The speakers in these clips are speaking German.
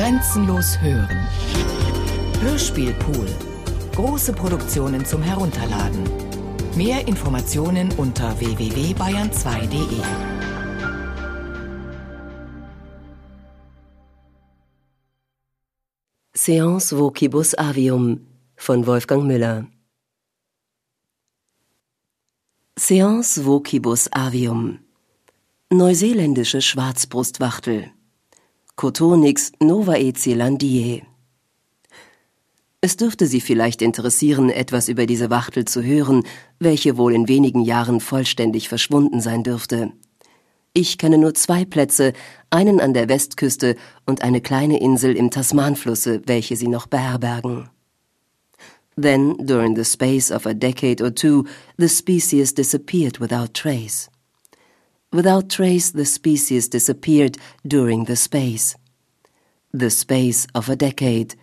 Grenzenlos hören. Hörspielpool. Große Produktionen zum Herunterladen. Mehr Informationen unter www.bayern2.de. Seance Vocibus Avium von Wolfgang Müller. Seance Vocibus Avium. Neuseeländische Schwarzbrustwachtel. Cotonix novaezelandiae. Es dürfte Sie vielleicht interessieren, etwas über diese Wachtel zu hören, welche wohl in wenigen Jahren vollständig verschwunden sein dürfte. Ich kenne nur zwei Plätze, einen an der Westküste und eine kleine Insel im Tasmanflusse, welche sie noch beherbergen. Then, during the space of a decade or two, the species disappeared without trace. Without trace, the species disappeared during the space. The space of a decade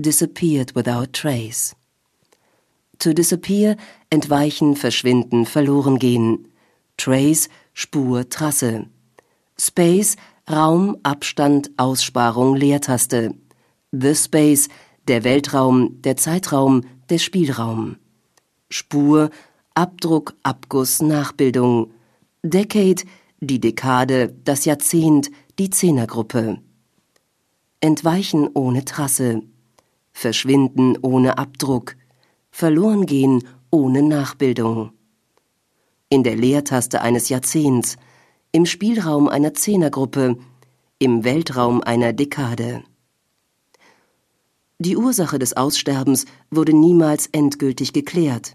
disappeared without trace. To disappear, entweichen, verschwinden, verloren gehen. Trace, Spur, Trasse. Space, Raum, Abstand, Aussparung, Leertaste. The Space, der Weltraum, der Zeitraum, der Spielraum. Spur, Abdruck, Abguss, Nachbildung. Decade, die Dekade, das Jahrzehnt, die Zehnergruppe. Entweichen ohne Trasse. Verschwinden ohne Abdruck. Verloren gehen ohne Nachbildung. In der Leertaste eines Jahrzehnts. Im Spielraum einer Zehnergruppe. Im Weltraum einer Dekade. Die Ursache des Aussterbens wurde niemals endgültig geklärt.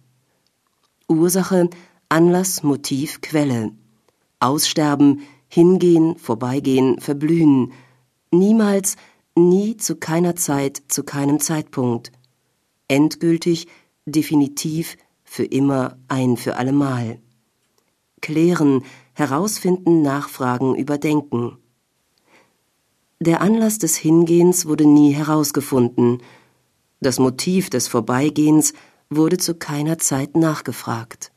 Ursache, Anlass, Motiv, Quelle. Aussterben, hingehen, vorbeigehen, verblühen. Niemals, nie, zu keiner Zeit, zu keinem Zeitpunkt. Endgültig, definitiv, für immer, ein für allemal. Klären, herausfinden, nachfragen, überdenken. Der Anlass des Hingehens wurde nie herausgefunden. Das Motiv des Vorbeigehens wurde zu keiner Zeit nachgefragt.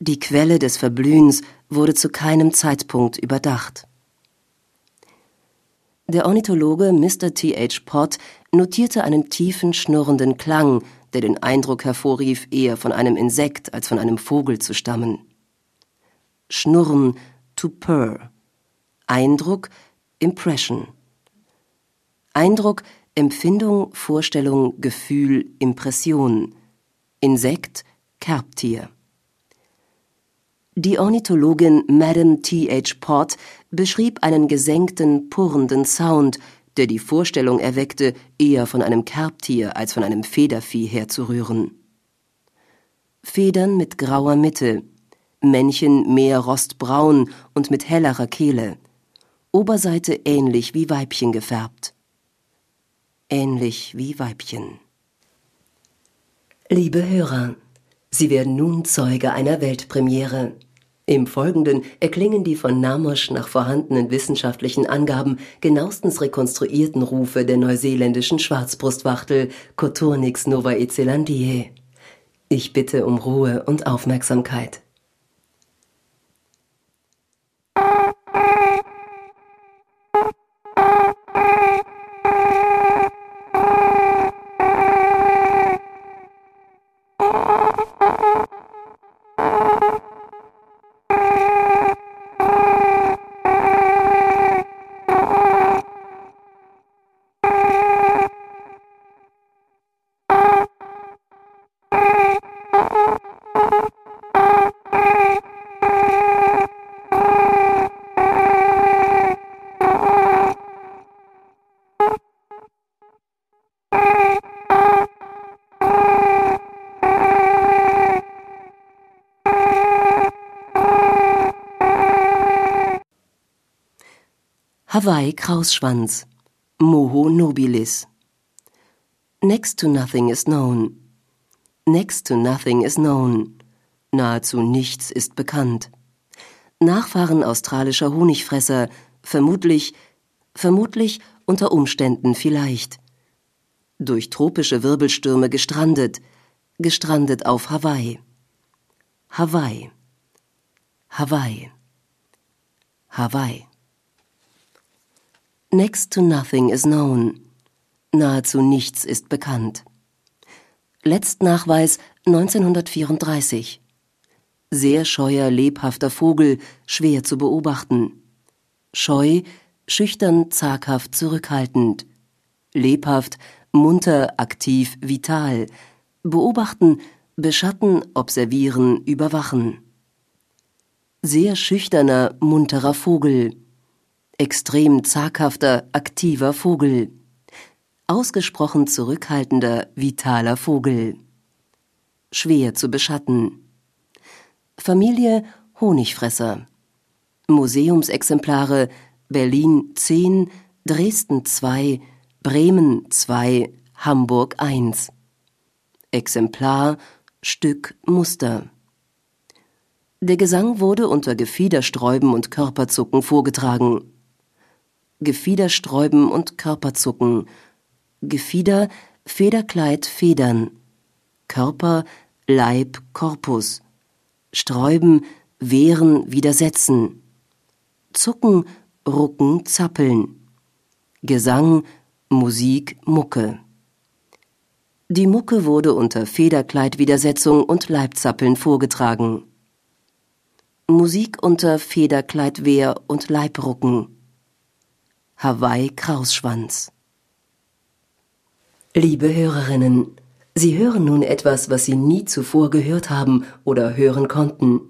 Die Quelle des Verblühens wurde zu keinem Zeitpunkt überdacht. Der Ornithologe Mr. T. H. Pott notierte einen tiefen, schnurrenden Klang, der den Eindruck hervorrief, eher von einem Insekt als von einem Vogel zu stammen. Schnurren, to purr. Eindruck, Impression. Eindruck, Empfindung, Vorstellung, Gefühl, Impression. Insekt, Kerbtier. Die Ornithologin Madame T. H. Pott beschrieb einen gesenkten, purrenden Sound, der die Vorstellung erweckte, eher von einem Kerbtier als von einem Federvieh herzurühren. Federn mit grauer Mitte, Männchen mehr rostbraun und mit hellerer Kehle, Oberseite ähnlich wie Weibchen gefärbt. Ähnlich wie Weibchen. Liebe Hörer, Sie werden nun Zeuge einer Weltpremiere. Im Folgenden erklingen die von Namosch nach vorhandenen wissenschaftlichen Angaben genauestens rekonstruierten Rufe der neuseeländischen Schwarzbrustwachtel Coturnix novaezelandiae. Ich bitte um Ruhe und Aufmerksamkeit. Hawaii Krausschwanz Moho nobilis Next to nothing is known. Next to nothing is known. Nahezu nichts ist bekannt. Nachfahren australischer Honigfresser, vermutlich, vermutlich unter Umständen vielleicht. Durch tropische Wirbelstürme gestrandet, gestrandet auf Hawaii. Hawaii. Hawaii. Hawaii. Next to nothing is known. Nahezu nichts ist bekannt. Letztnachweis 1934. Sehr scheuer, lebhafter Vogel, schwer zu beobachten. Scheu, schüchtern, zaghaft, zurückhaltend. Lebhaft, munter, aktiv, vital. Beobachten, beschatten, observieren, überwachen. Sehr schüchterner, munterer Vogel. Extrem zaghafter, aktiver Vogel. Ausgesprochen zurückhaltender, vitaler Vogel. Schwer zu beschatten. Familie Honigfresser. Museumsexemplare Berlin 10, Dresden 2, Bremen 2, Hamburg 1. Exemplar Stück Muster. Der Gesang wurde unter Gefiedersträuben und Körperzucken vorgetragen. Gefiedersträuben und Körperzucken. Gefieder, Federkleid, Federn. Körper, Leib, Korpus. Sträuben, wehren, widersetzen. Zucken, rucken, zappeln. Gesang, Musik, Mucke. Die Mucke wurde unter Federkleidwidersetzung und Leibzappeln vorgetragen. Musik unter Federkleidwehr und Leibrucken. Hawaii Krausschwanz. Liebe Hörerinnen, Sie hören nun etwas, was Sie nie zuvor gehört haben oder hören konnten.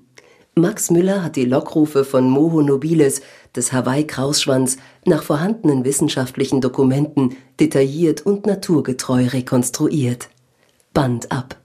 Max Müller hat die Lockrufe von Moho nobiles des Hawaii-Krausschwanz nach vorhandenen wissenschaftlichen Dokumenten detailliert und naturgetreu rekonstruiert. Band ab.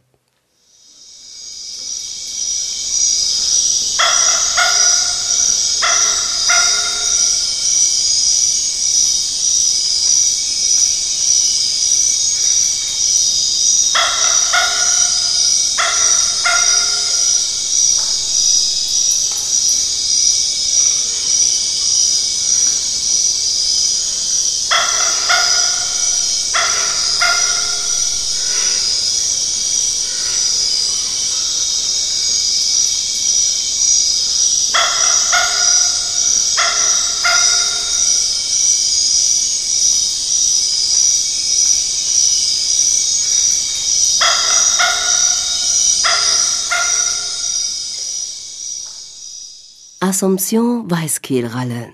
Assomption Weißkehlralle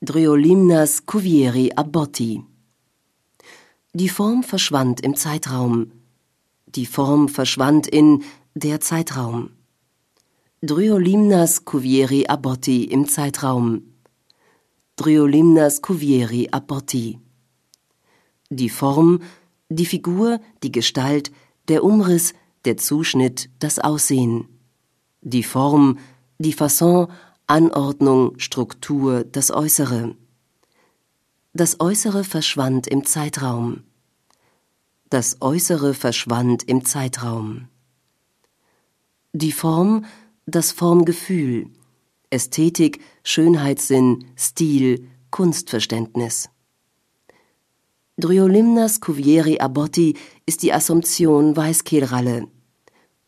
Dryolimnas cuvieri abotti Die Form verschwand im Zeitraum. Die Form verschwand in der Zeitraum. Dryolimnas cuvieri abotti im Zeitraum. Dryolimnas cuvieri abotti Die Form, die Figur, die Gestalt, der Umriss, der Zuschnitt, das Aussehen. Die Form, die Fasson, Anordnung, Struktur, das Äußere. Das Äußere verschwand im Zeitraum. Das Äußere verschwand im Zeitraum. Die Form, das Formgefühl, Ästhetik, Schönheitssinn, Stil, Kunstverständnis. Dryolimnas Cuvieri Abotti ist die Assumption Weißkehlralle.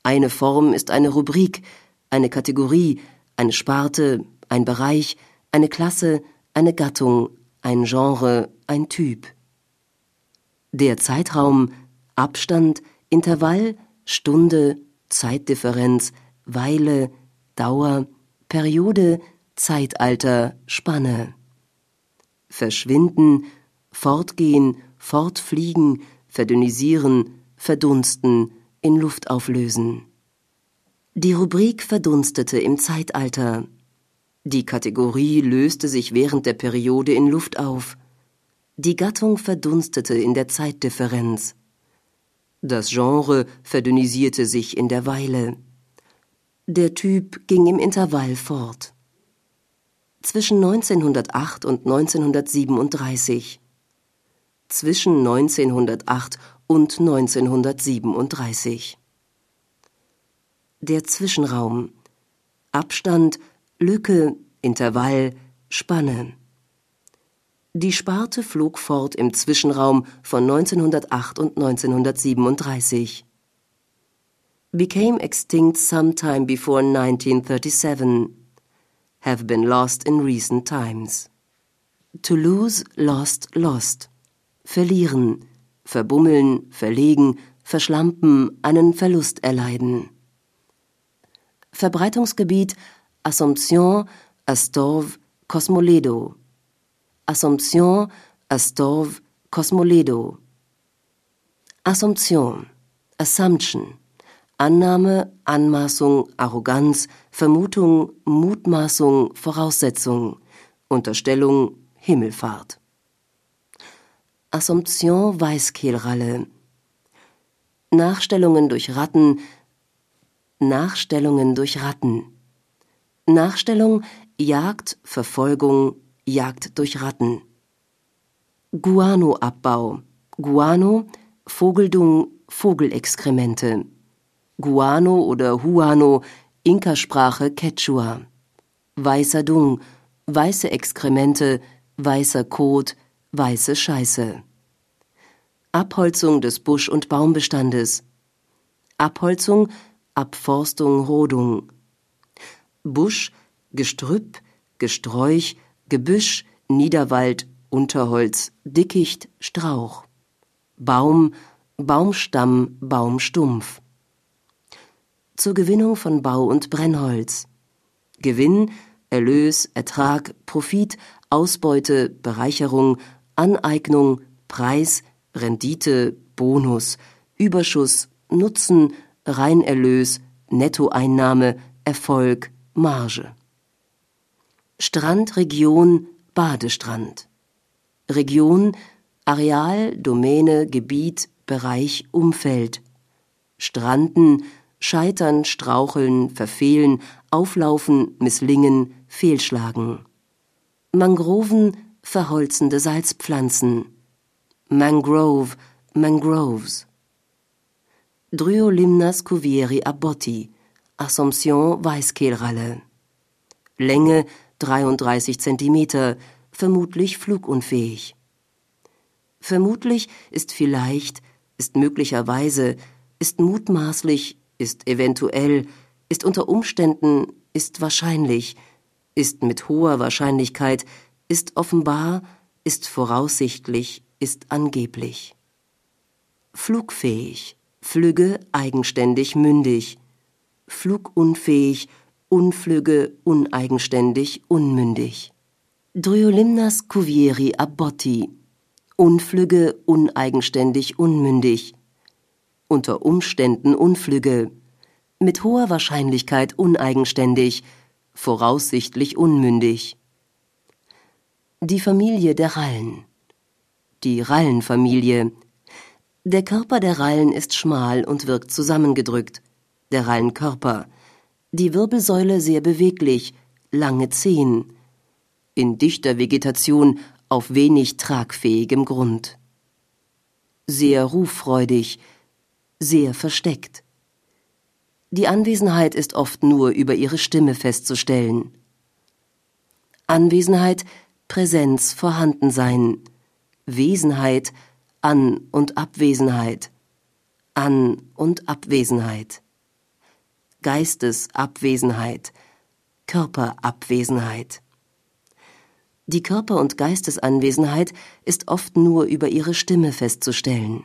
Eine Form ist eine Rubrik, eine Kategorie, eine Sparte, ein Bereich, eine Klasse, eine Gattung, ein Genre, ein Typ. Der Zeitraum, Abstand, Intervall, Stunde, Zeitdifferenz, Weile, Dauer, Periode, Zeitalter, Spanne. Verschwinden, fortgehen, fortfliegen, verdünnisieren, verdunsten, in Luft auflösen. Die Rubrik verdunstete im Zeitalter. Die Kategorie löste sich während der Periode in Luft auf. Die Gattung verdunstete in der Zeitdifferenz. Das Genre verdünnisierte sich in der Weile. Der Typ ging im Intervall fort. Zwischen 1908 und 1937. Zwischen 1908 und 1937 der Zwischenraum. Abstand, Lücke, Intervall, Spanne. Die Sparte flog fort im Zwischenraum von 1908 und 1937. Became extinct sometime before 1937. Have been lost in recent times. To lose, lost, lost. Verlieren, verbummeln, verlegen, verschlampen, einen Verlust erleiden. Verbreitungsgebiet Assomption, Astorv, Cosmoledo. Assomption, Astorv, Cosmoledo. Assumption, Assumption, Annahme, Anmaßung, Arroganz, Vermutung, Mutmaßung, Voraussetzung, Unterstellung, Himmelfahrt. Assumption Weißkehlralle. Nachstellungen durch Ratten, Nachstellungen durch Ratten. Nachstellung, Jagd, Verfolgung, Jagd durch Ratten. Guanoabbau. Guano, Vogeldung, Vogelexkremente. Guano oder Huano, Inkasprache Quechua. Weißer Dung, weiße Exkremente, weißer Kot, weiße Scheiße. Abholzung des Busch- und Baumbestandes. Abholzung, Abforstung, Rodung. Busch, Gestrüpp, Gesträuch, Gebüsch, Niederwald, Unterholz, Dickicht, Strauch. Baum, Baumstamm, Baumstumpf. Zur Gewinnung von Bau- und Brennholz. Gewinn, Erlös, Ertrag, Profit, Ausbeute, Bereicherung, Aneignung, Preis, Rendite, Bonus, Überschuss, Nutzen, Reinerlös, Nettoeinnahme, Erfolg, Marge. Strand, Region, Badestrand. Region, Areal, Domäne, Gebiet, Bereich, Umfeld. Stranden, scheitern, straucheln, verfehlen, auflaufen, misslingen, fehlschlagen. Mangroven, verholzende Salzpflanzen. Mangrove, Mangroves. Dryolimnas cuvieri abotti, Assomption Weißkehlralle. Länge 33 cm, vermutlich flugunfähig. Vermutlich ist vielleicht, ist möglicherweise, ist mutmaßlich, ist eventuell, ist unter Umständen, ist wahrscheinlich, ist mit hoher Wahrscheinlichkeit, ist offenbar, ist voraussichtlich, ist angeblich. Flugfähig, flügge, eigenständig, mündig. Flugunfähig, unflügge, uneigenständig, unmündig. Dryolimnas cuvieri abotti, unflügge, uneigenständig, unmündig, unter Umständen unflügge, mit hoher Wahrscheinlichkeit uneigenständig, voraussichtlich unmündig. Die Familie der Rallen. Die Rallenfamilie. Der Körper der Rallen ist schmal und wirkt zusammengedrückt. Der Rallenkörper. Die Wirbelsäule sehr beweglich, lange Zehen. In dichter Vegetation auf wenig tragfähigem Grund. Sehr ruffreudig, sehr versteckt. Die Anwesenheit ist oft nur über ihre Stimme festzustellen. Anwesenheit, Präsenz, Vorhandensein, Wesenheit, An- und Abwesenheit, An- und Abwesenheit, Geistesabwesenheit, Körperabwesenheit. Die Körper- und Geistesanwesenheit ist oft nur über ihre Stimme festzustellen.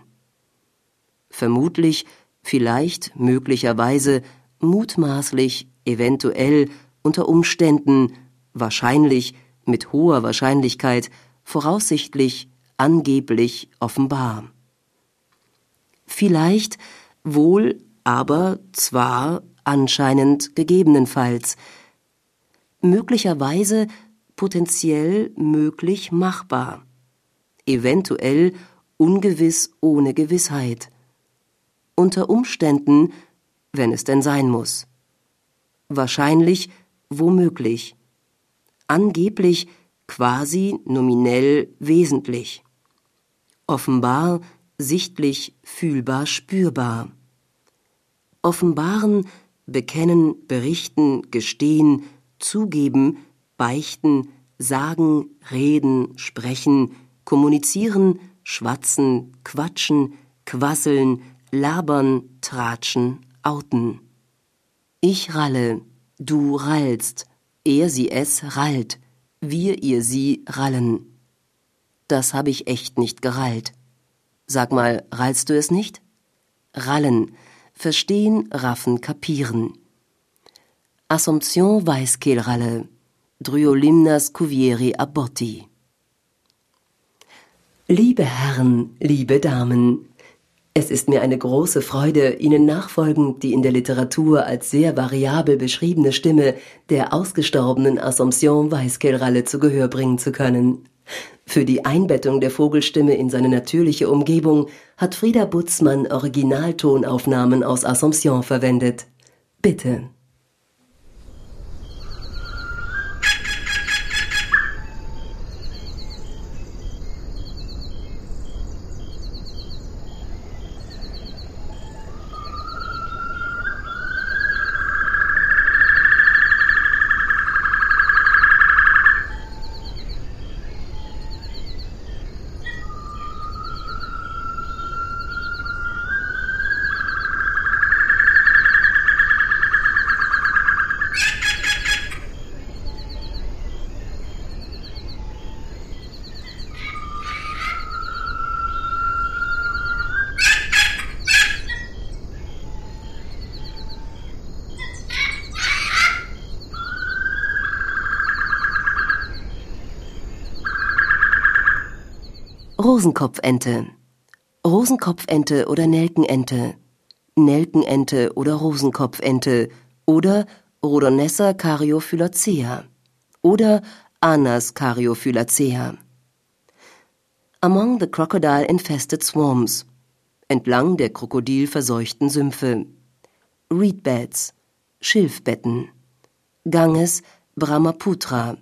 Vermutlich, vielleicht, möglicherweise, mutmaßlich, eventuell, unter Umständen, wahrscheinlich, mit hoher Wahrscheinlichkeit, voraussichtlich, angeblich, offenbar. Vielleicht, wohl, aber, zwar, anscheinend, gegebenenfalls, möglicherweise potenziell möglich machbar, eventuell ungewiss ohne Gewissheit, unter Umständen, wenn es denn sein muss, wahrscheinlich womöglich, angeblich quasi nominell wesentlich, offenbar sichtlich fühlbar spürbar, offenbaren, bekennen, berichten, gestehen, zugeben, beichten, sagen, reden, sprechen, kommunizieren, schwatzen, quatschen, quasseln, labern, tratschen, outen. Ich ralle, du rallst, er sie es rallt, wir ihr sie rallen. Das habe ich echt nicht gerallt. Sag mal, rallst du es nicht? Rallen. Verstehen, raffen, kapieren. Assumption Weißkehlralle. Dryolimnas cuvieri aborti. Liebe Herren, liebe Damen, es ist mir eine große Freude, Ihnen nachfolgend die in der Literatur als sehr variabel beschriebene Stimme der ausgestorbenen Assumption Weißkehlralle zu Gehör bringen zu können. Für die Einbettung der Vogelstimme in seine natürliche Umgebung hat Frieda Butzmann Originaltonaufnahmen aus Assumption verwendet. Bitte. Rosenkopfente. Rosenkopfente oder Nelkenente. Nelkenente oder Rosenkopfente oder Rhodonessa cariophyllacea oder Anas cariophyllacea. Among the crocodile infested swamps. Entlang der krokodilverseuchten Sümpfe. Reedbeds. Schilfbetten. Ganges Brahmaputra.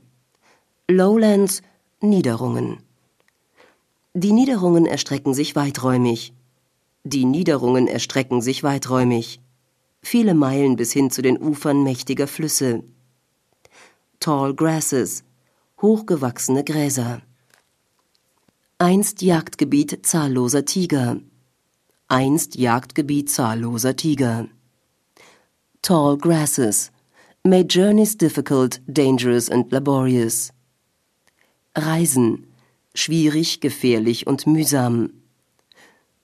Lowlands Niederungen. Die Niederungen erstrecken sich weiträumig. Die Niederungen erstrecken sich weiträumig. Viele Meilen bis hin zu den Ufern mächtiger Flüsse. Tall Grasses, hochgewachsene Gräser. Einst Jagdgebiet zahlloser Tiger. Einst Jagdgebiet zahlloser Tiger. Tall Grasses, made journeys difficult, dangerous and laborious. Reisen, schwierig, gefährlich und mühsam.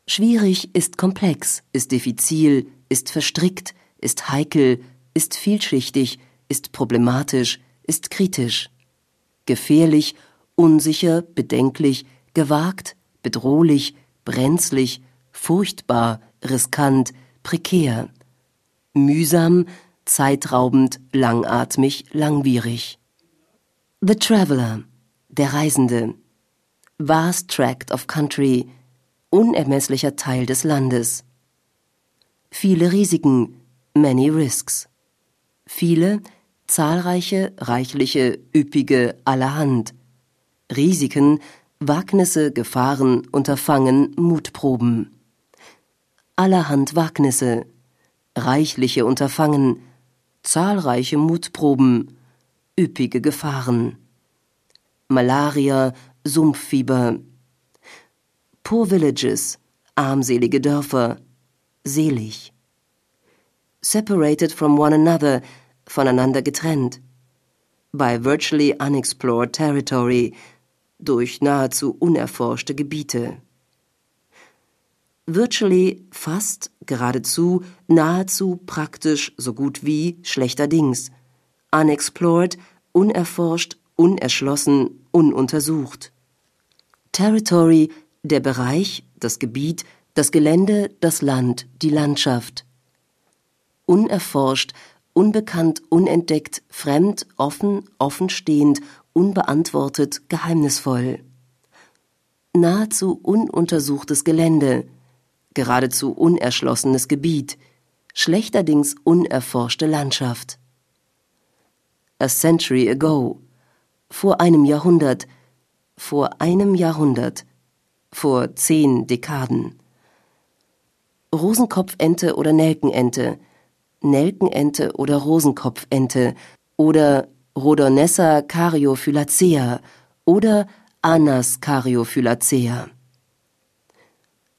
Schwierig ist komplex, ist diffizil, ist verstrickt, ist heikel, ist vielschichtig, ist problematisch, ist kritisch. Gefährlich, unsicher, bedenklich, gewagt, bedrohlich, brenzlig, furchtbar, riskant, prekär. Mühsam, zeitraubend, langatmig, langwierig. The Traveler, der Reisende, vast tract of country, unermesslicher Teil des Landes. Viele Risiken, many risks. Viele, zahlreiche, reichliche, üppige, allerhand. Risiken, Wagnisse, Gefahren, Unterfangen, Mutproben. Allerhand Wagnisse, reichliche Unterfangen, zahlreiche Mutproben, üppige Gefahren. Malaria, Sumpffieber. Poor villages, armselige Dörfer, selig. Separated from one another, voneinander getrennt. By virtually unexplored territory, durch nahezu unerforschte Gebiete. Virtually fast, geradezu, nahezu, praktisch, so gut wie, schlechterdings. Unexplored, unerforscht, unerschlossen, ununtersucht. Territory, der Bereich, das Gebiet, das Gelände, das Land, die Landschaft. Unerforscht, unbekannt, unentdeckt, fremd, offen, offenstehend, unbeantwortet, geheimnisvoll. Nahezu ununtersuchtes Gelände, geradezu unerschlossenes Gebiet, schlechterdings unerforschte Landschaft. A century ago, vor einem Jahrhundert, vor einem Jahrhundert, vor zehn Dekaden. Rosenkopfente oder Nelkenente, Nelkenente oder Rosenkopfente oder Rhodonessa cariophyllacea oder Anas cariophyllacea.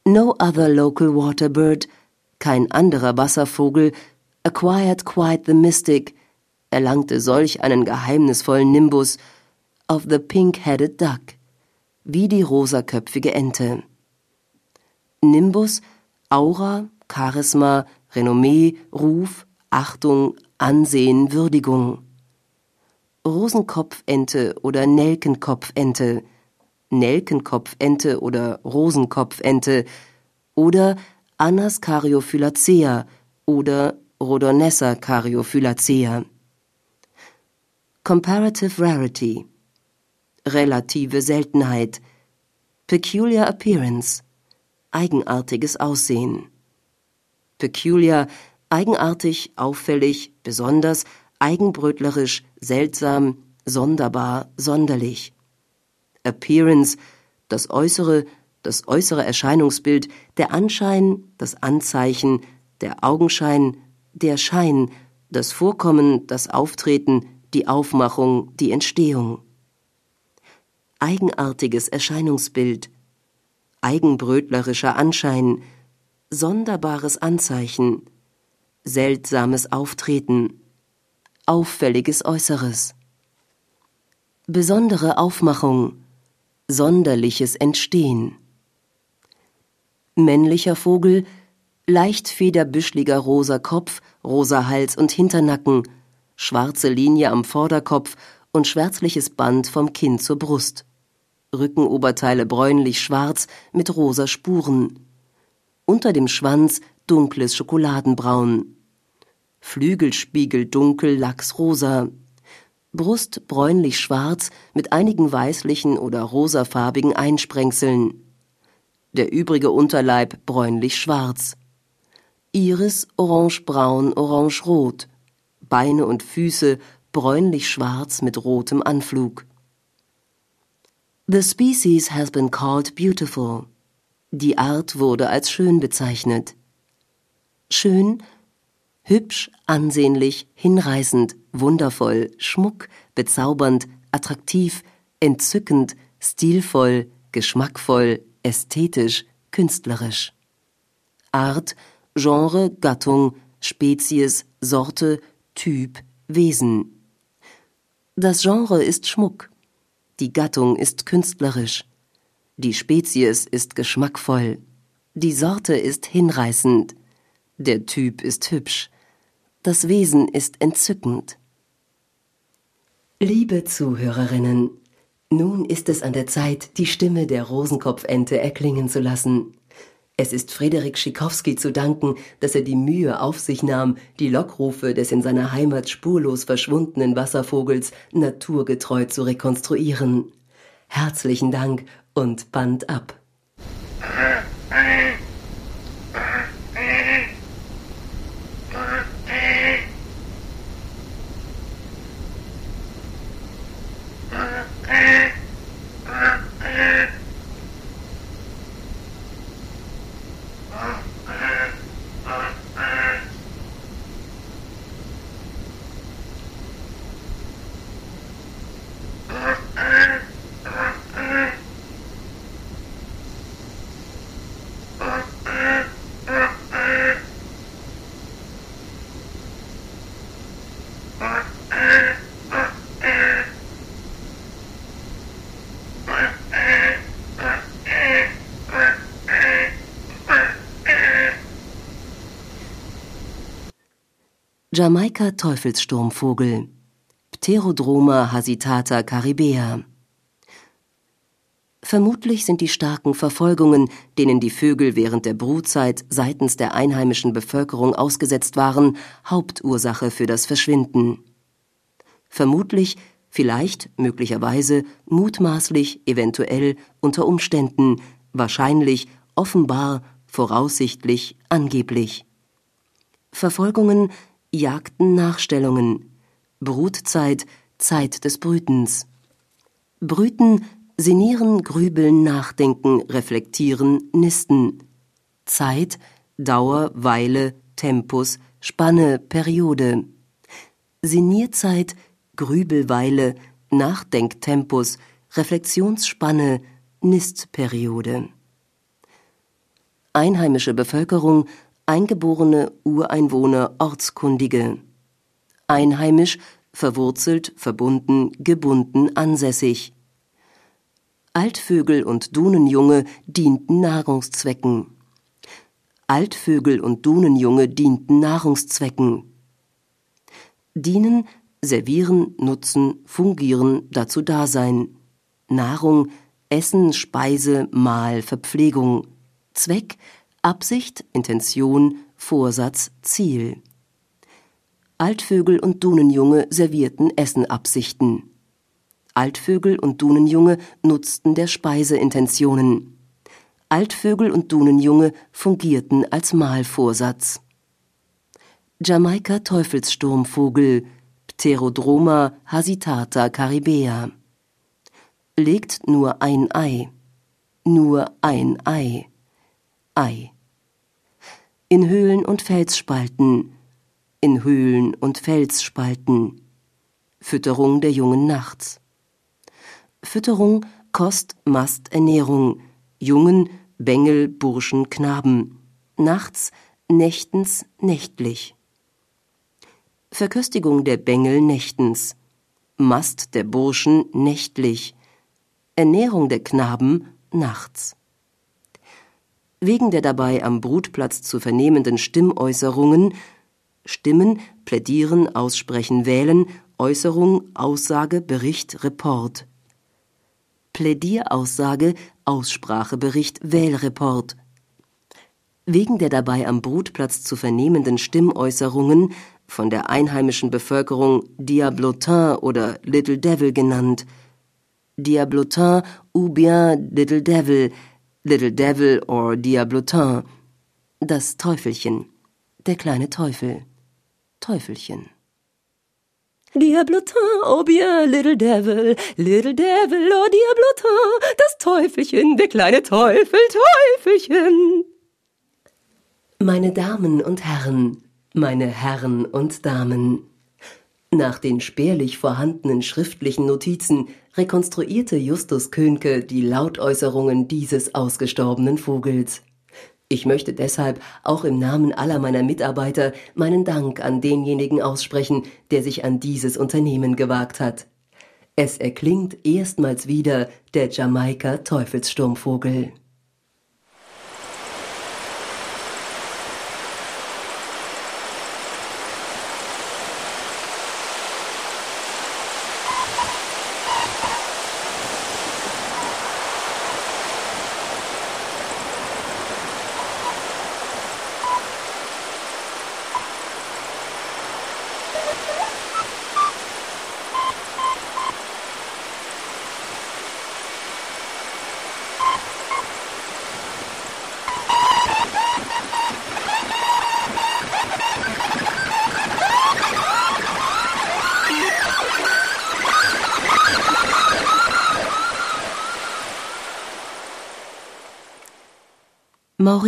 No other local water bird, kein anderer Wasservogel, acquired quite the mystic, erlangte solch einen geheimnisvollen Nimbus of the pink-headed duck, wie die rosaköpfige Ente. Nimbus, Aura, Charisma, Renommee, Ruf, Achtung, Ansehen, Würdigung. Rosenkopfente oder Nelkenkopfente, Nelkenkopfente oder Rosenkopfente oder Annas Cariophyllacea oder Rhodonessa Cariophyllacea. Comparative Rarity relative Seltenheit, peculiar appearance, eigenartiges Aussehen. Peculiar, eigenartig, auffällig, besonders, eigenbrötlerisch, seltsam, sonderbar, sonderlich. Appearance, das Äußere, das äußere Erscheinungsbild, der Anschein, das Anzeichen, der Augenschein, der Schein, das Vorkommen, das Auftreten, die Aufmachung, die Entstehung eigenartiges Erscheinungsbild, eigenbrötlerischer Anschein, sonderbares Anzeichen, seltsames Auftreten, auffälliges Äußeres, besondere Aufmachung, sonderliches Entstehen. Männlicher Vogel, leicht federbüschliger rosa Kopf, rosa Hals und Hinternacken, schwarze Linie am Vorderkopf und schwärzliches Band vom Kinn zur Brust. Rückenoberteile bräunlich-schwarz mit rosa Spuren. Unter dem Schwanz dunkles Schokoladenbraun. Flügelspiegel dunkel lachsrosa. Brust bräunlich-schwarz mit einigen weißlichen oder rosafarbigen Einsprengseln. Der übrige Unterleib bräunlich-schwarz. Iris orangebraun, orangerot. Beine und Füße bräunlich-schwarz mit rotem Anflug. The species has been called beautiful. Die Art wurde als schön bezeichnet. Schön, hübsch, ansehnlich, hinreißend, wundervoll, schmuck, bezaubernd, attraktiv, entzückend, stilvoll, geschmackvoll, ästhetisch, künstlerisch. Art, Genre, Gattung, Spezies, Sorte, Typ, Wesen. Das Genre ist Schmuck. Die Gattung ist künstlerisch. Die Spezies ist geschmackvoll. Die Sorte ist hinreißend. Der Typ ist hübsch. Das Wesen ist entzückend. Liebe Zuhörerinnen, nun ist es an der Zeit, die Stimme der Rosenkopfente erklingen zu lassen. Es ist Frederik Schikowski zu danken, dass er die Mühe auf sich nahm, die Lockrufe des in seiner Heimat spurlos verschwundenen Wasservogels naturgetreu zu rekonstruieren. Herzlichen Dank und Band ab. Jamaika Teufelssturmvogel Pterodroma hasitata caribea Vermutlich sind die starken Verfolgungen, denen die Vögel während der Brutzeit seitens der einheimischen Bevölkerung ausgesetzt waren, Hauptursache für das Verschwinden. Vermutlich, vielleicht, möglicherweise, mutmaßlich, eventuell, unter Umständen, wahrscheinlich, offenbar, voraussichtlich, angeblich. Verfolgungen Jagden Nachstellungen, Brutzeit, Zeit des Brütens. Brüten, sinnieren, grübeln, nachdenken, reflektieren, nisten. Zeit, Dauer, Weile, Tempus, Spanne, Periode. Sinnierzeit, Grübelweile, Nachdenktempus, Reflexionsspanne, Nistperiode. Einheimische Bevölkerung eingeborene Ureinwohner Ortskundige. Einheimisch, verwurzelt, verbunden, gebunden, ansässig. Altvögel und Dunenjunge dienten Nahrungszwecken. Altvögel und Dunenjunge dienten Nahrungszwecken. Dienen, servieren, nutzen, fungieren, dazu da sein. Nahrung, Essen, Speise, Mahl, Verpflegung. Zweck, Absicht, Intention, Vorsatz, Ziel. Altvögel und Dunenjunge servierten Essenabsichten. Altvögel und Dunenjunge nutzten der Speise Intentionen. Altvögel und Dunenjunge fungierten als Mahlvorsatz. Jamaika Teufelssturmvogel Pterodroma hasitata caribea legt nur ein Ei. Nur ein Ei. Ei. In Höhlen und Felsspalten. In Höhlen und Felsspalten. Fütterung der Jungen nachts. Fütterung, Kost, Mast, Ernährung. Jungen, Bengel, Burschen, Knaben. Nachts, nächtens, nächtlich. Verköstigung der Bengel nächtens. Mast der Burschen nächtlich. Ernährung der Knaben nachts. Wegen der dabei am Brutplatz zu vernehmenden Stimmäußerungen Stimmen, plädieren, aussprechen, wählen, Äußerung, Aussage, Bericht, Report. Plädieraussage, Aussprache, Bericht, Wählreport. Wegen der dabei am Brutplatz zu vernehmenden Stimmäußerungen, von der einheimischen Bevölkerung Diablotin oder Little Devil genannt, Diablotin ou bien Little Devil, Little Devil or Diablotin, das Teufelchen, der kleine Teufel, Teufelchen. Diablotin, oh bien, Little Devil, Little Devil, oh Diablotin, das Teufelchen, der kleine Teufel, Teufelchen. Meine Damen und Herren, meine Herren und Damen, nach den spärlich vorhandenen schriftlichen Notizen rekonstruierte Justus Könke die Lautäußerungen dieses ausgestorbenen Vogels. Ich möchte deshalb auch im Namen aller meiner Mitarbeiter meinen Dank an denjenigen aussprechen, der sich an dieses Unternehmen gewagt hat. Es erklingt erstmals wieder der Jamaika Teufelssturmvogel.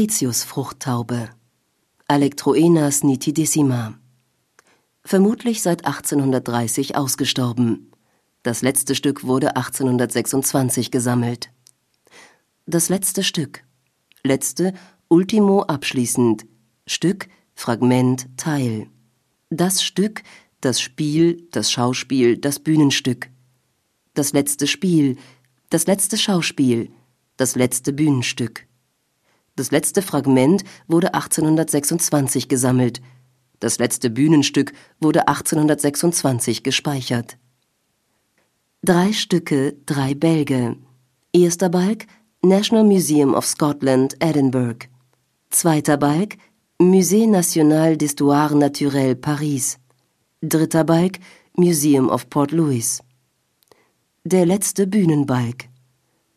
Mauritius-Fruchttaube Alectroenas nitidissima Vermutlich seit 1830 ausgestorben. Das letzte Stück wurde 1826 gesammelt. Das letzte Stück. Letzte, Ultimo abschließend. Stück, Fragment, Teil. Das Stück, das Spiel, das Schauspiel, das Bühnenstück. Das letzte Spiel, das letzte Schauspiel, das letzte Bühnenstück. Das letzte Fragment wurde 1826 gesammelt. Das letzte Bühnenstück wurde 1826 gespeichert. Drei Stücke, drei Bälge. Erster Balk National Museum of Scotland, Edinburgh. Zweiter Balk Musée National d'Histoire Naturelle, Paris. Dritter Balk Museum of Port Louis. Der letzte Bühnenbalk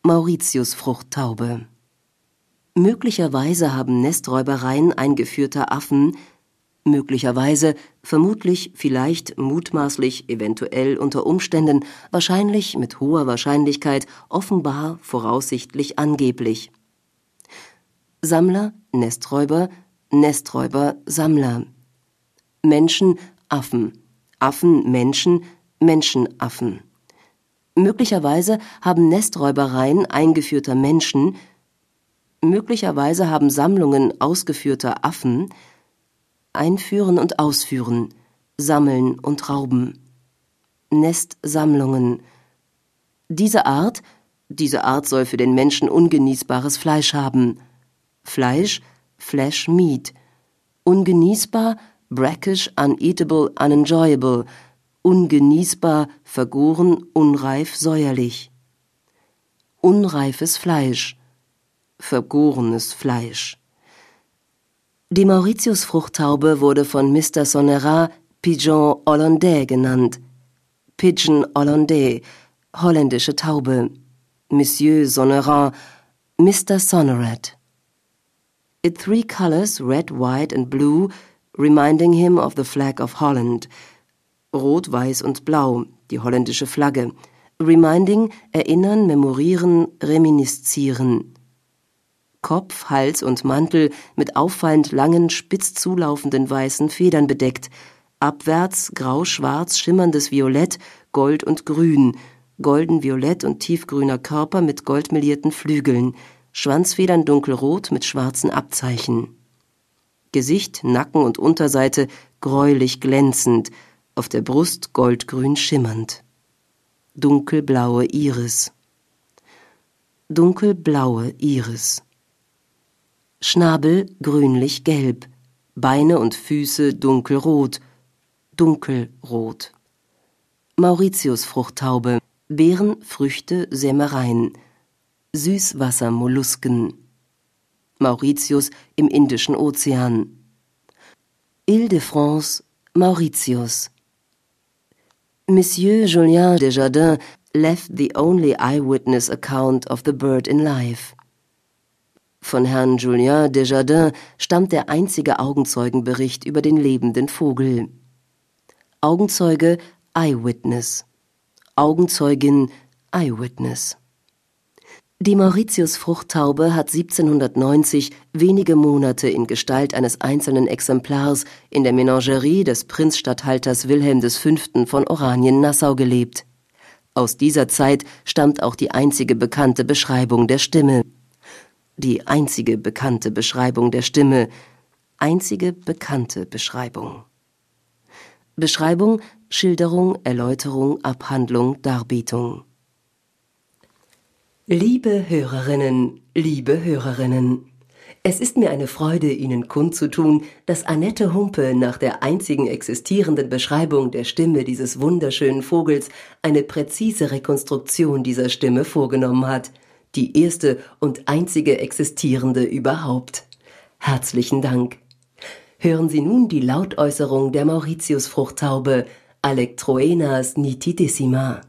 Mauritius Fruchttaube. Möglicherweise haben Nesträubereien eingeführter Affen möglicherweise, vermutlich, vielleicht, mutmaßlich, eventuell, unter Umständen, wahrscheinlich, mit hoher Wahrscheinlichkeit, offenbar, voraussichtlich, angeblich. Sammler, Nesträuber, Nesträuber, Sammler. Menschen, Affen. Affen, Menschen, Menschenaffen. Möglicherweise haben Nesträubereien eingeführter Menschen Möglicherweise haben Sammlungen ausgeführter Affen Einführen und Ausführen, Sammeln und Rauben. Nestsammlungen. Diese Art, Diese Art soll für den Menschen ungenießbares Fleisch haben. Fleisch, Flesh Meat. Ungenießbar, brackish, uneatable, unenjoyable. Ungenießbar, vergoren, unreif, säuerlich. Unreifes Fleisch. Vergorenes Fleisch. Die Mauritius-Fruchttaube wurde von Mr. Sonnerat Pigeon Hollandais genannt. Pigeon Hollandais, holländische Taube. Monsieur Sonnerat, Mr. Sonnerat. It three colors, red, white and blue, reminding him of the flag of Holland. Rot, weiß und blau, die holländische Flagge. Reminding, erinnern, memorieren, reminiszieren. Kopf, Hals und Mantel mit auffallend langen, spitz zulaufenden weißen Federn bedeckt, abwärts grau-schwarz schimmerndes Violett, Gold und Grün, golden-violett und tiefgrüner Körper mit goldmelierten Flügeln, Schwanzfedern dunkelrot mit schwarzen Abzeichen. Gesicht, Nacken und Unterseite gräulich glänzend, auf der Brust goldgrün schimmernd. Dunkelblaue Iris. Dunkelblaue Iris. Schnabel grünlich gelb, Beine und Füße dunkelrot, dunkelrot. Mauritiusfruchttaube, Beeren, Früchte, Sämereien, Süßwassermollusken. Mauritius im Indischen Ozean. Ile-de-France, Mauritius. Monsieur Julien Desjardins left the only eyewitness account of the bird in life. Von Herrn Julien Desjardins stammt der einzige Augenzeugenbericht über den lebenden Vogel. Augenzeuge Eyewitness. Augenzeugin Eyewitness. Die Mauritius-Fruchttaube hat 1790 wenige Monate in Gestalt eines einzelnen Exemplars in der Menagerie des Prinzstatthalters Wilhelm V. von Oranien-Nassau gelebt. Aus dieser Zeit stammt auch die einzige bekannte Beschreibung der Stimme. Die einzige bekannte Beschreibung der Stimme. Einzige bekannte Beschreibung. Beschreibung, Schilderung, Erläuterung, Abhandlung, Darbietung. Liebe Hörerinnen, liebe Hörerinnen, es ist mir eine Freude, Ihnen kundzutun, dass Annette Humpe nach der einzigen existierenden Beschreibung der Stimme dieses wunderschönen Vogels eine präzise Rekonstruktion dieser Stimme vorgenommen hat, die erste und einzige existierende überhaupt. Herzlichen Dank. Hören Sie nun die Lautäußerung der Mauritius-Fruchttaube Alectroenas nitidissima.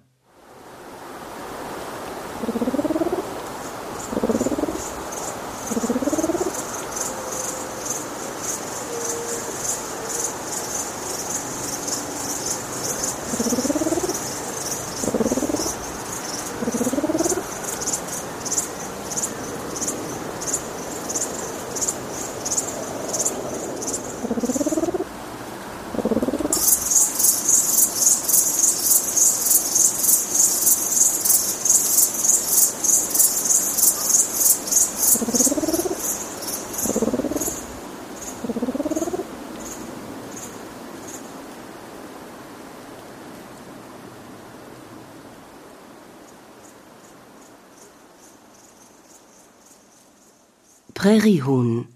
Präriehuhn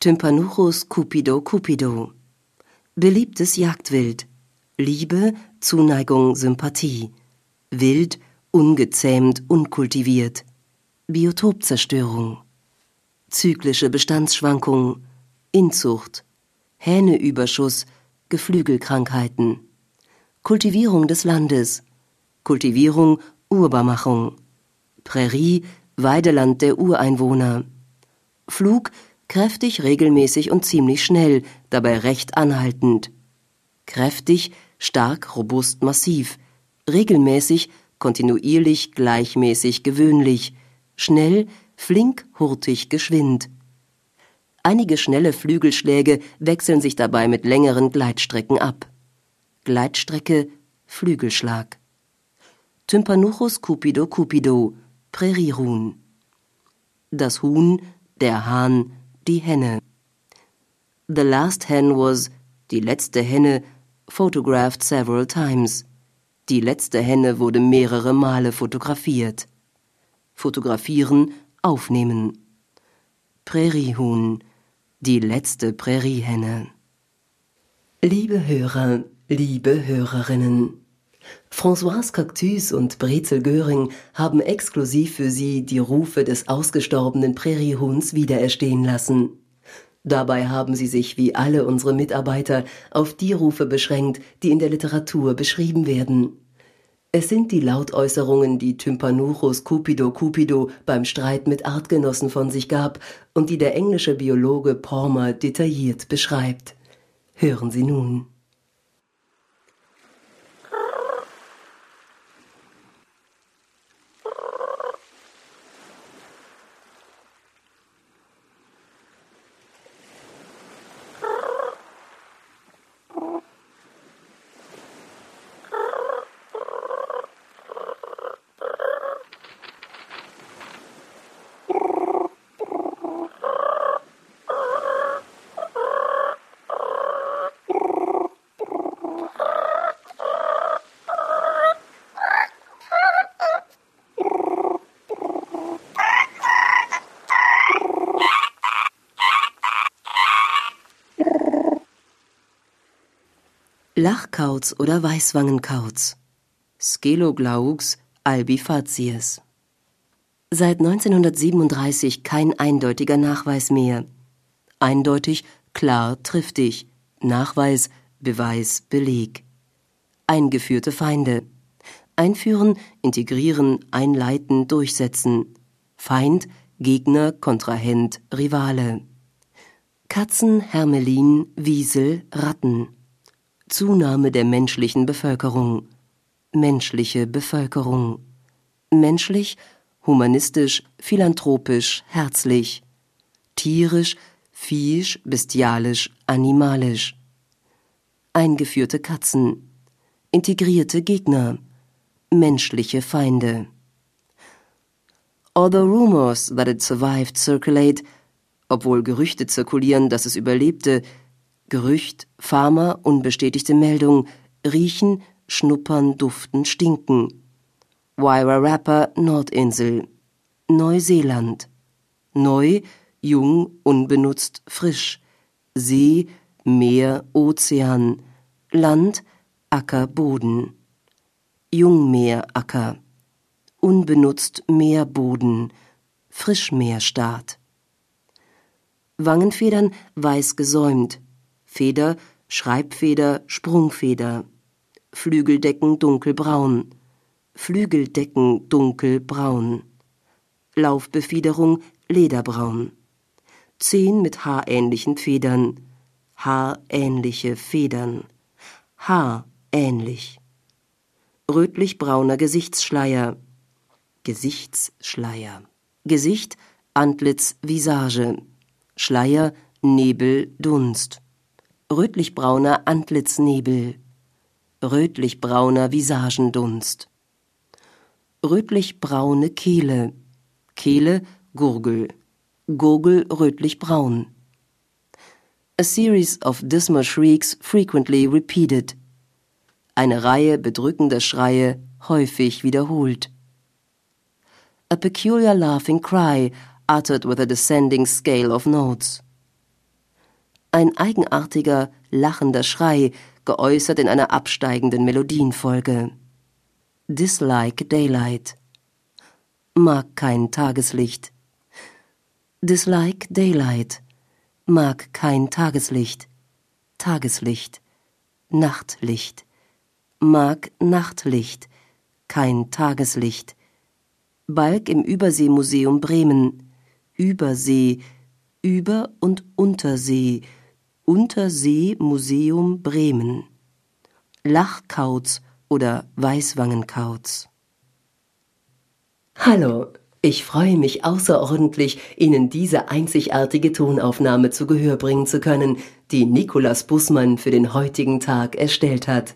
Tympanuchus cupido cupido Beliebtes Jagdwild Liebe, Zuneigung, Sympathie Wild, ungezähmt, unkultiviert Biotopzerstörung Zyklische Bestandsschwankung Inzucht Hähneüberschuss Geflügelkrankheiten Kultivierung des Landes Kultivierung, Urbarmachung Prärie, Weideland der Ureinwohner Flug kräftig, regelmäßig und ziemlich schnell, dabei recht anhaltend. Kräftig, stark, robust, massiv. Regelmäßig, kontinuierlich, gleichmäßig, gewöhnlich. Schnell, flink, hurtig, geschwind. Einige schnelle Flügelschläge wechseln sich dabei mit längeren Gleitstrecken ab. Gleitstrecke, Flügelschlag. Tympanuchus cupido cupido, Präriehuhn. Das Huhn der Hahn, die Henne. The last hen was, die letzte Henne, photographed several times. Die letzte Henne wurde mehrere Male fotografiert. fotografieren, aufnehmen. Präriehuhn, die letzte Präriehenne. Liebe Hörer, liebe Hörerinnen. Françoise Cactus und Brezel Göring haben exklusiv für Sie die Rufe des ausgestorbenen Präriehuhns wiedererstehen lassen. Dabei haben sie sich wie alle unsere Mitarbeiter auf die Rufe beschränkt, die in der Literatur beschrieben werden. Es sind die Lautäußerungen, die Tympanuchus Cupido Cupido beim Streit mit Artgenossen von sich gab und die der englische Biologe Palmer detailliert beschreibt. Hören Sie nun. Lachkauz oder Weißwangenkauz. Sceloglaux albifacies. Seit 1937 kein eindeutiger Nachweis mehr. Eindeutig, klar, triftig. Nachweis, Beweis, Beleg. Eingeführte Feinde. Einführen, integrieren, einleiten, durchsetzen. Feind, Gegner, Kontrahent, Rivale. Katzen, Hermelin, Wiesel, Ratten. Zunahme der menschlichen Bevölkerung. Menschliche Bevölkerung. Menschlich, humanistisch, philanthropisch, herzlich. Tierisch, viehisch, bestialisch, animalisch. Eingeführte Katzen. Integrierte Gegner. Menschliche Feinde. Although rumors that it survived circulate, obwohl Gerüchte zirkulieren, dass es überlebte, Gerücht, Pharma, unbestätigte Meldung, riechen, schnuppern, duften, stinken. Wyra Rapper, Nordinsel. Neuseeland. Neu, jung, unbenutzt, frisch. See, Meer, Ozean. Land, Acker, Boden. Jungmeeracker. Unbenutzt Meerboden. Frischmeerstaat. Wangenfedern weiß gesäumt, Feder, Schreibfeder, Sprungfeder. Flügeldecken dunkelbraun. Flügeldecken dunkelbraun. Laufbefiederung lederbraun. Zehn mit haarähnlichen Federn. Haarähnliche Federn. Haar ähnlich. Rötlich-brauner Gesichtsschleier. Gesichtsschleier. Gesicht, Antlitz, Visage. Schleier, Nebel, Dunst rötlichbrauner Antlitznebel, rötlichbrauner Visagendunst, rötlichbraune Kehle, Kehle Gurgel, Gurgel rötlichbraun. A series of dismal shrieks frequently repeated. Eine Reihe bedrückender Schreie häufig wiederholt. A peculiar laughing cry uttered with a descending scale of notes ein eigenartiger, lachender Schrei, geäußert in einer absteigenden Melodienfolge. Dislike Daylight. Mag kein Tageslicht. Dislike Daylight. Mag kein Tageslicht. Tageslicht. Nachtlicht. Mag Nachtlicht. Kein Tageslicht. Balk im Überseemuseum Bremen. Übersee. Über- und Untersee Unterseemuseum Bremen Lachkauz oder Weißwangenkauz Hallo, ich freue mich außerordentlich, Ihnen diese einzigartige Tonaufnahme zu Gehör bringen zu können, die Nikolaus Bußmann für den heutigen Tag erstellt hat.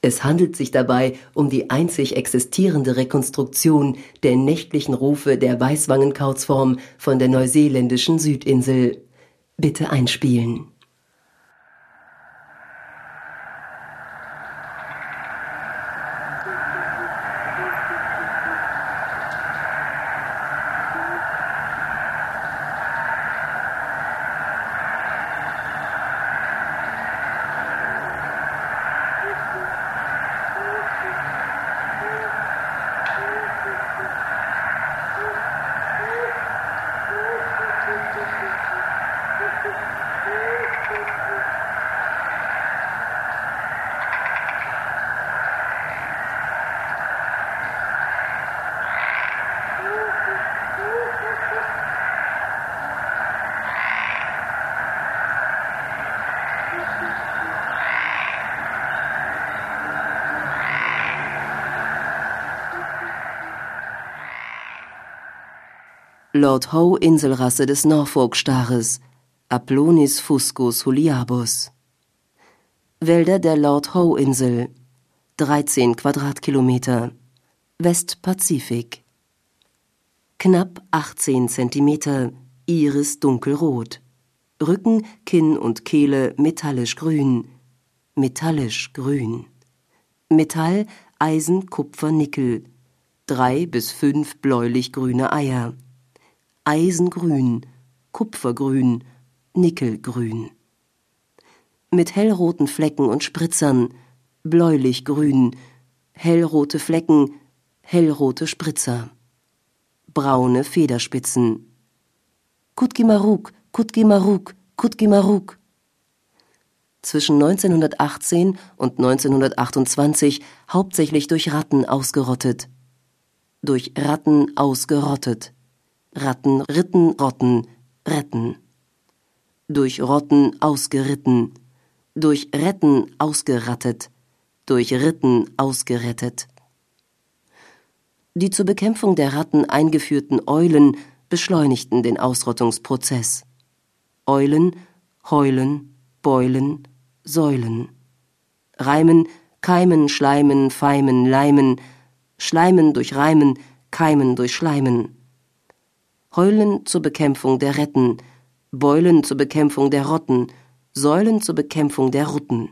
Es handelt sich dabei um die einzig existierende Rekonstruktion der nächtlichen Rufe der Weißwangenkauzform von der neuseeländischen Südinsel. Bitte einspielen. Lord Howe Inselrasse des Norfolk-Staares, Aplonis fuscus huliabus. Wälder der Lord Howe Insel, 13 Quadratkilometer, Westpazifik. Knapp 18 Zentimeter, Iris dunkelrot. Rücken, Kinn und Kehle metallisch grün. Metallisch grün. Metall, Eisen, Kupfer, Nickel. Drei bis fünf bläulich-grüne Eier. Eisengrün, Kupfergrün, Nickelgrün. Mit hellroten Flecken und Spritzern, bläulich-grün, hellrote Flecken, hellrote Spritzer. Braune Federspitzen. Kutgimaruk, Kutgimaruk, Kutgimaruk. Zwischen 1918 und 1928 hauptsächlich durch Ratten ausgerottet. Durch Ratten ausgerottet. Ratten ritten Rotten, retten. Durch Rotten ausgeritten. Durch Retten ausgerattet. Durch Ritten ausgerettet. Die zur Bekämpfung der Ratten eingeführten Eulen beschleunigten den Ausrottungsprozess. Eulen, heulen, beulen, säulen. Reimen, keimen, schleimen, feimen, leimen, schleimen durch Reimen, keimen durch Schleimen. Heulen zur Bekämpfung der Retten, Beulen zur Bekämpfung der Rotten, Säulen zur Bekämpfung der Rutten.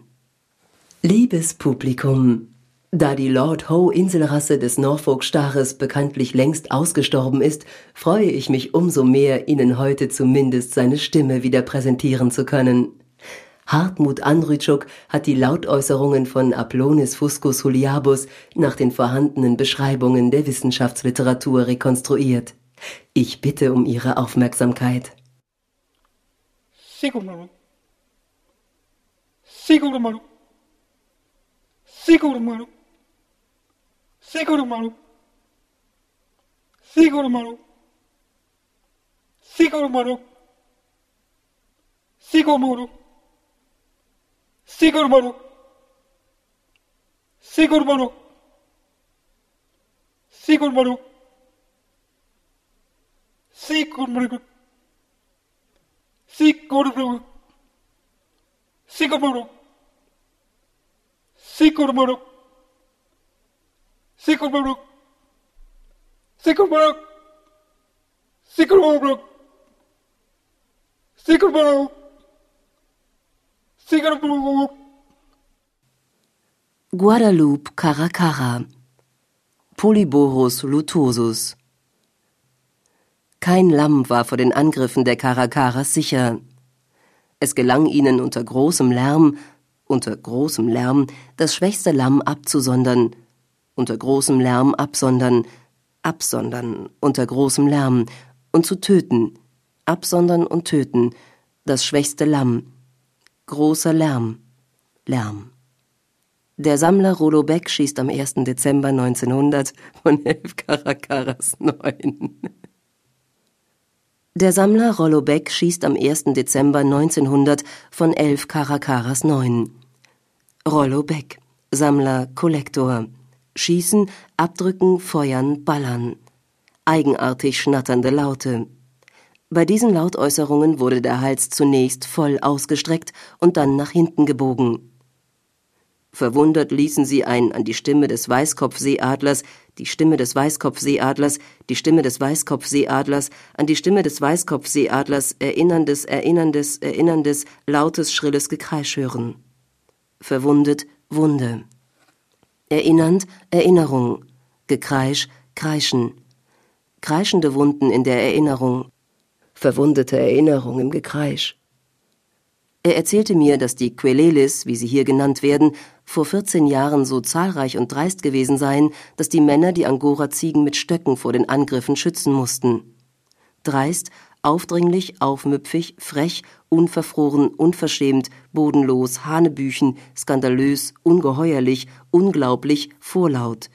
Liebes Publikum, da die Lord Howe Inselrasse des Norfolk-Staares bekanntlich längst ausgestorben ist, freue ich mich umso mehr, Ihnen heute zumindest seine Stimme wieder präsentieren zu können. Hartmut Andrütschuk hat die Lautäußerungen von Aplonis fuscus huliabus nach den vorhandenen Beschreibungen der Wissenschaftsliteratur rekonstruiert. Ich bitte um Ihre Aufmerksamkeit. Sigurmaru. Sigurmaru. Sigurmaru. Sigurmaru. Sigurmaru. Sigurmaru. Sigurmaru. Sigurmaru. Sigurmaru. Sigurmaru. Guadalupe caracara Polyborus lutosus Kein Lamm war vor den Angriffen der Caracaras sicher. Es gelang ihnen unter großem Lärm, unter großem Lärm, das schwächste Lamm abzusondern, unter großem Lärm absondern, absondern, unter großem Lärm, und zu töten, absondern und töten, das schwächste Lamm, Großer Lärm. Lärm. Der Sammler Rollo Beck schießt am 1. Dezember 1900 von 11 Caracas 9. Der Sammler Rollo Beck schießt am 1. Dezember 1900 von 11 Caracas 9. Rollo Beck, Sammler, Kollektor. Schießen, abdrücken, feuern, ballern. Eigenartig schnatternde Laute. Bei diesen Lautäußerungen wurde der Hals zunächst voll ausgestreckt und dann nach hinten gebogen. Verwundert ließen sie ein an die Stimme des Weißkopfseeadlers, die Stimme des Weißkopfseeadlers, die Stimme des Weißkopfseeadlers, an die Stimme des Weißkopfseeadlers erinnerndes, erinnerndes, erinnerndes, lautes, schrilles Gekreisch hören. Verwundet, Wunde. Erinnernd, Erinnerung. Gekreisch, Kreischen. Kreischende Wunden in der Erinnerung verwundete Erinnerung im Gekreisch. Er erzählte mir, dass die Quelelis, wie sie hier genannt werden, vor 14 Jahren so zahlreich und dreist gewesen seien, dass die Männer die Angora-Ziegen mit Stöcken vor den Angriffen schützen mussten. Dreist, aufdringlich, aufmüpfig, frech, unverfroren, unverschämt, bodenlos, hanebüchen, skandalös, ungeheuerlich, unglaublich, vorlaut.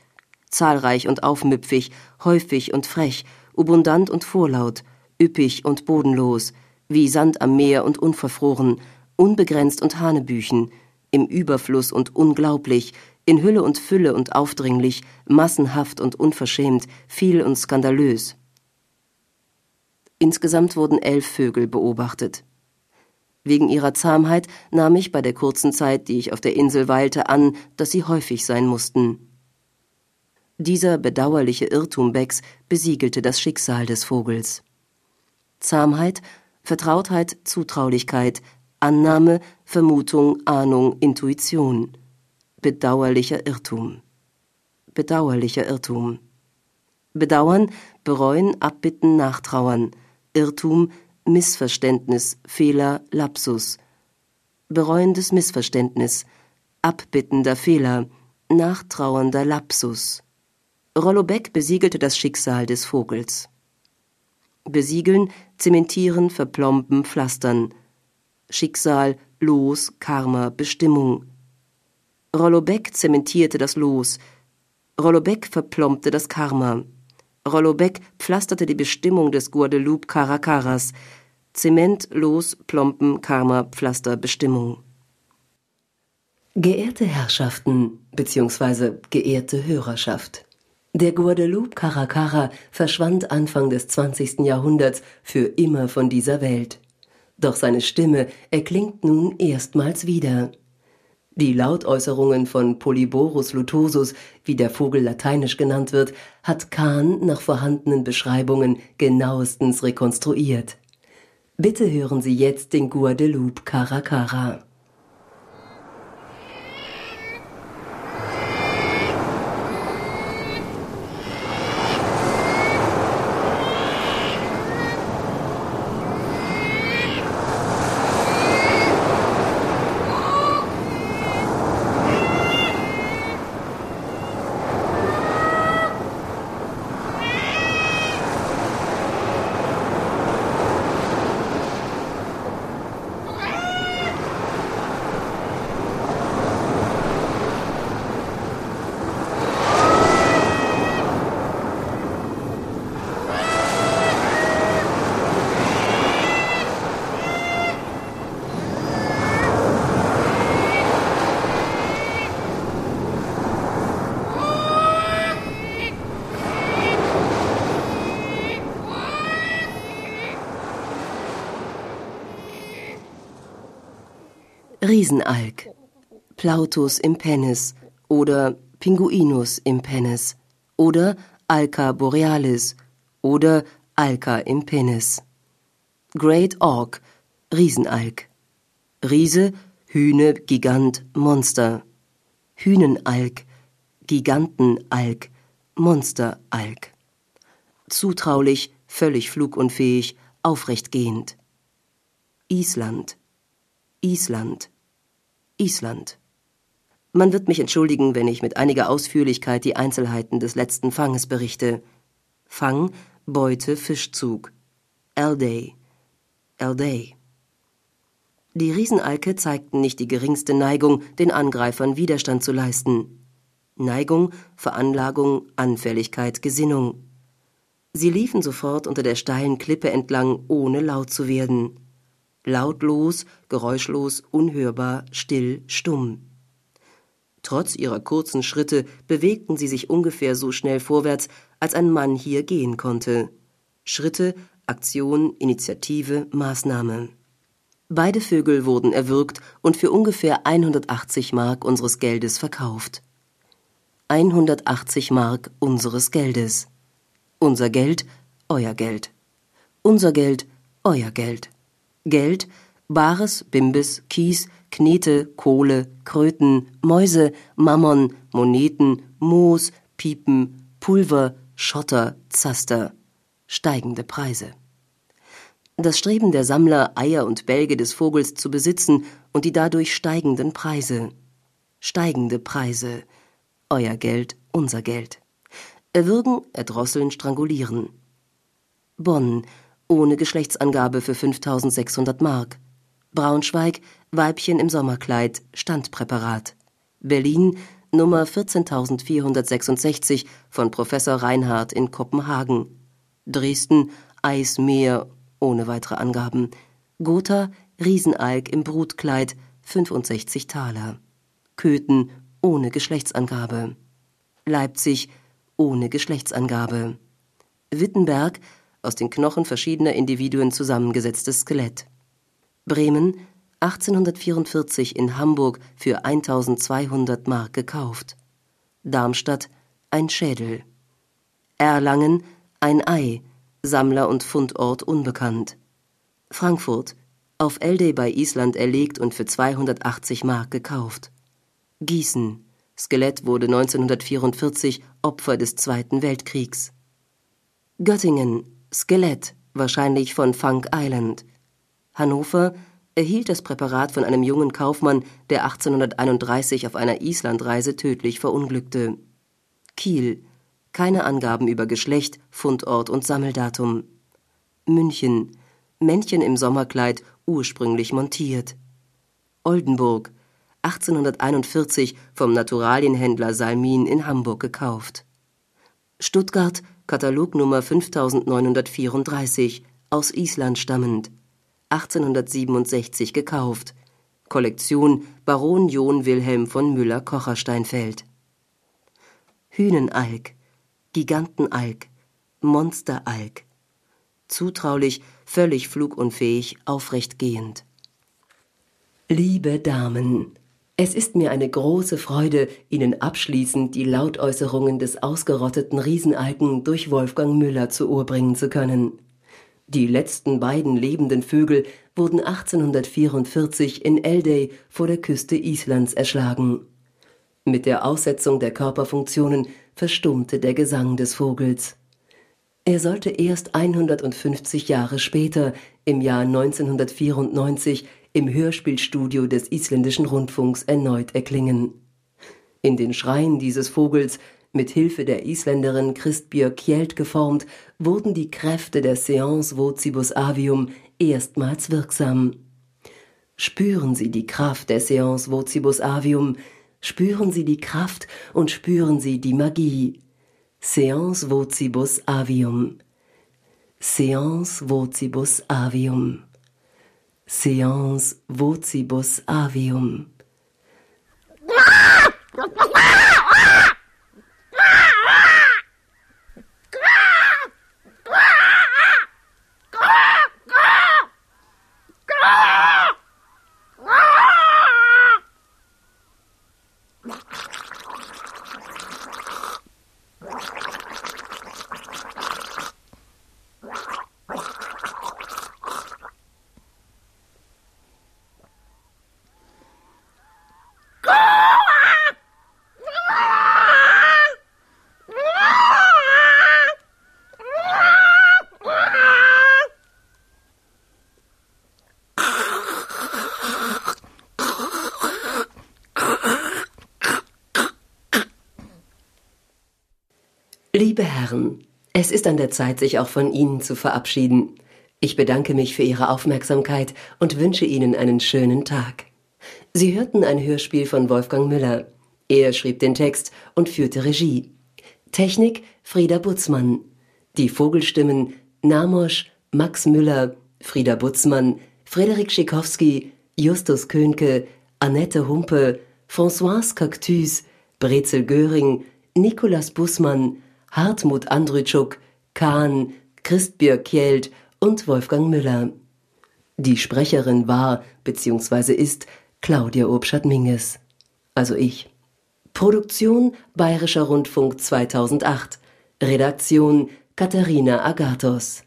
Zahlreich und aufmüpfig, häufig und frech, abundant und vorlaut – üppig und bodenlos, wie Sand am Meer und unverfroren, unbegrenzt und Hanebüchen, im Überfluss und unglaublich, in Hülle und Fülle und aufdringlich, massenhaft und unverschämt, viel und skandalös. Insgesamt wurden elf Vögel beobachtet. Wegen ihrer Zahmheit nahm ich bei der kurzen Zeit, die ich auf der Insel weilte, an, dass sie häufig sein mussten. Dieser bedauerliche Irrtum Becks besiegelte das Schicksal des Vogels. Zahmheit, Vertrautheit, Zutraulichkeit, Annahme, Vermutung, Ahnung, Intuition. Bedauerlicher Irrtum. Bedauerlicher Irrtum. Bedauern, bereuen, abbitten, nachtrauern. Irrtum, Missverständnis, Fehler, Lapsus. Bereuendes Missverständnis, abbittender Fehler, nachtrauernder Lapsus. Rollo Beck besiegelte das Schicksal des Vogels. Besiegeln, zementieren, verplomben, pflastern. Schicksal, Los, Karma, Bestimmung. Rollo Beck zementierte das Los. Rollo Beck verplombte das Karma. Rollo Beck pflasterte die Bestimmung des Guadeloupe Caracaras. Zement, Los, Plompen, Karma, Pflaster, Bestimmung. Geehrte Herrschaften bzw. geehrte Hörerschaft. Der Guadeloupe Caracara verschwand Anfang des 20. Jahrhunderts für immer von dieser Welt. Doch seine Stimme erklingt nun erstmals wieder. Die Lautäußerungen von Polyborus lutosus, wie der Vogel lateinisch genannt wird, hat Kahn nach vorhandenen Beschreibungen genauestens rekonstruiert. Bitte hören Sie jetzt den Guadeloupe Caracara. Riesenalk, Plautus impennis oder Pinguinus impennis oder Alca borealis oder Alca impennis. Great Auk, Riesenalk. Riese, Hühne, Gigant, Monster. Hühnenalk, Gigantenalk, Monsteralk. Zutraulich, völlig flugunfähig, aufrechtgehend. Island, Island. Island. Man wird mich entschuldigen, wenn ich mit einiger Ausführlichkeit die Einzelheiten des letzten Fanges berichte. Fang, Beute, Fischzug. Elday. Elday. Die Riesenalke zeigten nicht die geringste Neigung, den Angreifern Widerstand zu leisten. Neigung, Veranlagung, Anfälligkeit, Gesinnung. Sie liefen sofort unter der steilen Klippe entlang, ohne laut zu werden lautlos, geräuschlos, unhörbar, still, stumm. Trotz ihrer kurzen Schritte bewegten sie sich ungefähr so schnell vorwärts, als ein Mann hier gehen konnte. Schritte, Aktion, Initiative, Maßnahme. Beide Vögel wurden erwürgt und für ungefähr 180 Mark unseres Geldes verkauft. 180 Mark unseres Geldes. Unser Geld, euer Geld. Unser Geld, euer Geld. Geld, Bares, Bimbis, Kies, Knete, Kohle, Kröten, Mäuse, Mammon, Moneten, Moos, Piepen, Pulver, Schotter, Zaster. Steigende Preise. Das Streben der Sammler, Eier und Bälge des Vogels zu besitzen und die dadurch steigenden Preise. Steigende Preise. Euer Geld, unser Geld. Erwürgen, erdrosseln, strangulieren. Bonn, ohne Geschlechtsangabe für 5600 Mark. Braunschweig, Weibchen im Sommerkleid, Standpräparat. Berlin, Nummer 14466 von Professor Reinhardt in Kopenhagen. Dresden, Eismeer, ohne weitere Angaben. Gotha, Riesenalk im Brutkleid, 65 Taler. Köthen, ohne Geschlechtsangabe. Leipzig, ohne Geschlechtsangabe. Wittenberg, aus den Knochen verschiedener Individuen zusammengesetztes Skelett. Bremen 1844 in Hamburg für 1200 Mark gekauft. Darmstadt ein Schädel. Erlangen ein Ei, Sammler und Fundort unbekannt. Frankfurt auf Elde bei Island erlegt und für 280 Mark gekauft. Gießen Skelett wurde 1944 Opfer des Zweiten Weltkriegs. Göttingen Skelett, wahrscheinlich von Funk Island. Hannover erhielt das Präparat von einem jungen Kaufmann, der 1831 auf einer Islandreise tödlich verunglückte. Kiel keine Angaben über Geschlecht, Fundort und Sammeldatum. München Männchen im Sommerkleid, ursprünglich montiert. Oldenburg 1841 vom Naturalienhändler Salmin in Hamburg gekauft. Stuttgart Katalognummer 5934 aus Island stammend 1867 gekauft. Kollektion Baron John Wilhelm von Müller-Kocher-Steinfeld. Hühnenalk, Gigantenalk, Monsteralk. Zutraulich, völlig flugunfähig, aufrecht gehend. Liebe Damen, es ist mir eine große Freude, Ihnen abschließend die Lautäußerungen des ausgerotteten Riesenalken durch Wolfgang Müller zu Ohr bringen zu können. Die letzten beiden lebenden Vögel wurden 1844 in Eldey vor der Küste Islands erschlagen. Mit der Aussetzung der Körperfunktionen verstummte der Gesang des Vogels. Er sollte erst 150 Jahre später, im Jahr 1994, im Hörspielstudio des isländischen Rundfunks erneut erklingen. In den Schreien dieses Vogels mit Hilfe der Isländerin Kristbjörg Kjeld geformt, wurden die Kräfte der Seance Vocibus Avium erstmals wirksam. Spüren Sie die Kraft der Seance Vocibus Avium, spüren Sie die Kraft und spüren Sie die Magie. Seance Vocibus Avium. Seance Vocibus Avium. seans vocibus avium. Liebe Herren, es ist an der Zeit, sich auch von Ihnen zu verabschieden. Ich bedanke mich für Ihre Aufmerksamkeit und wünsche Ihnen einen schönen Tag. Sie hörten ein Hörspiel von Wolfgang Müller. Er schrieb den Text und führte Regie. Technik Frieda Butzmann. Die Vogelstimmen Namosch, Max Müller, Frieda Butzmann, Frederik Schikowski, Justus Könke, Annette Humpe, Françoise Cactus, Brezel Göring, Nikolas Bussmann, Hartmut Andrütschuk, Kahn, Christbjörg Kjeld und Wolfgang Müller. Die Sprecherin war bzw. ist Claudia Obschat-Minges, also ich. Produktion Bayerischer Rundfunk 2008. Redaktion Katharina Agathos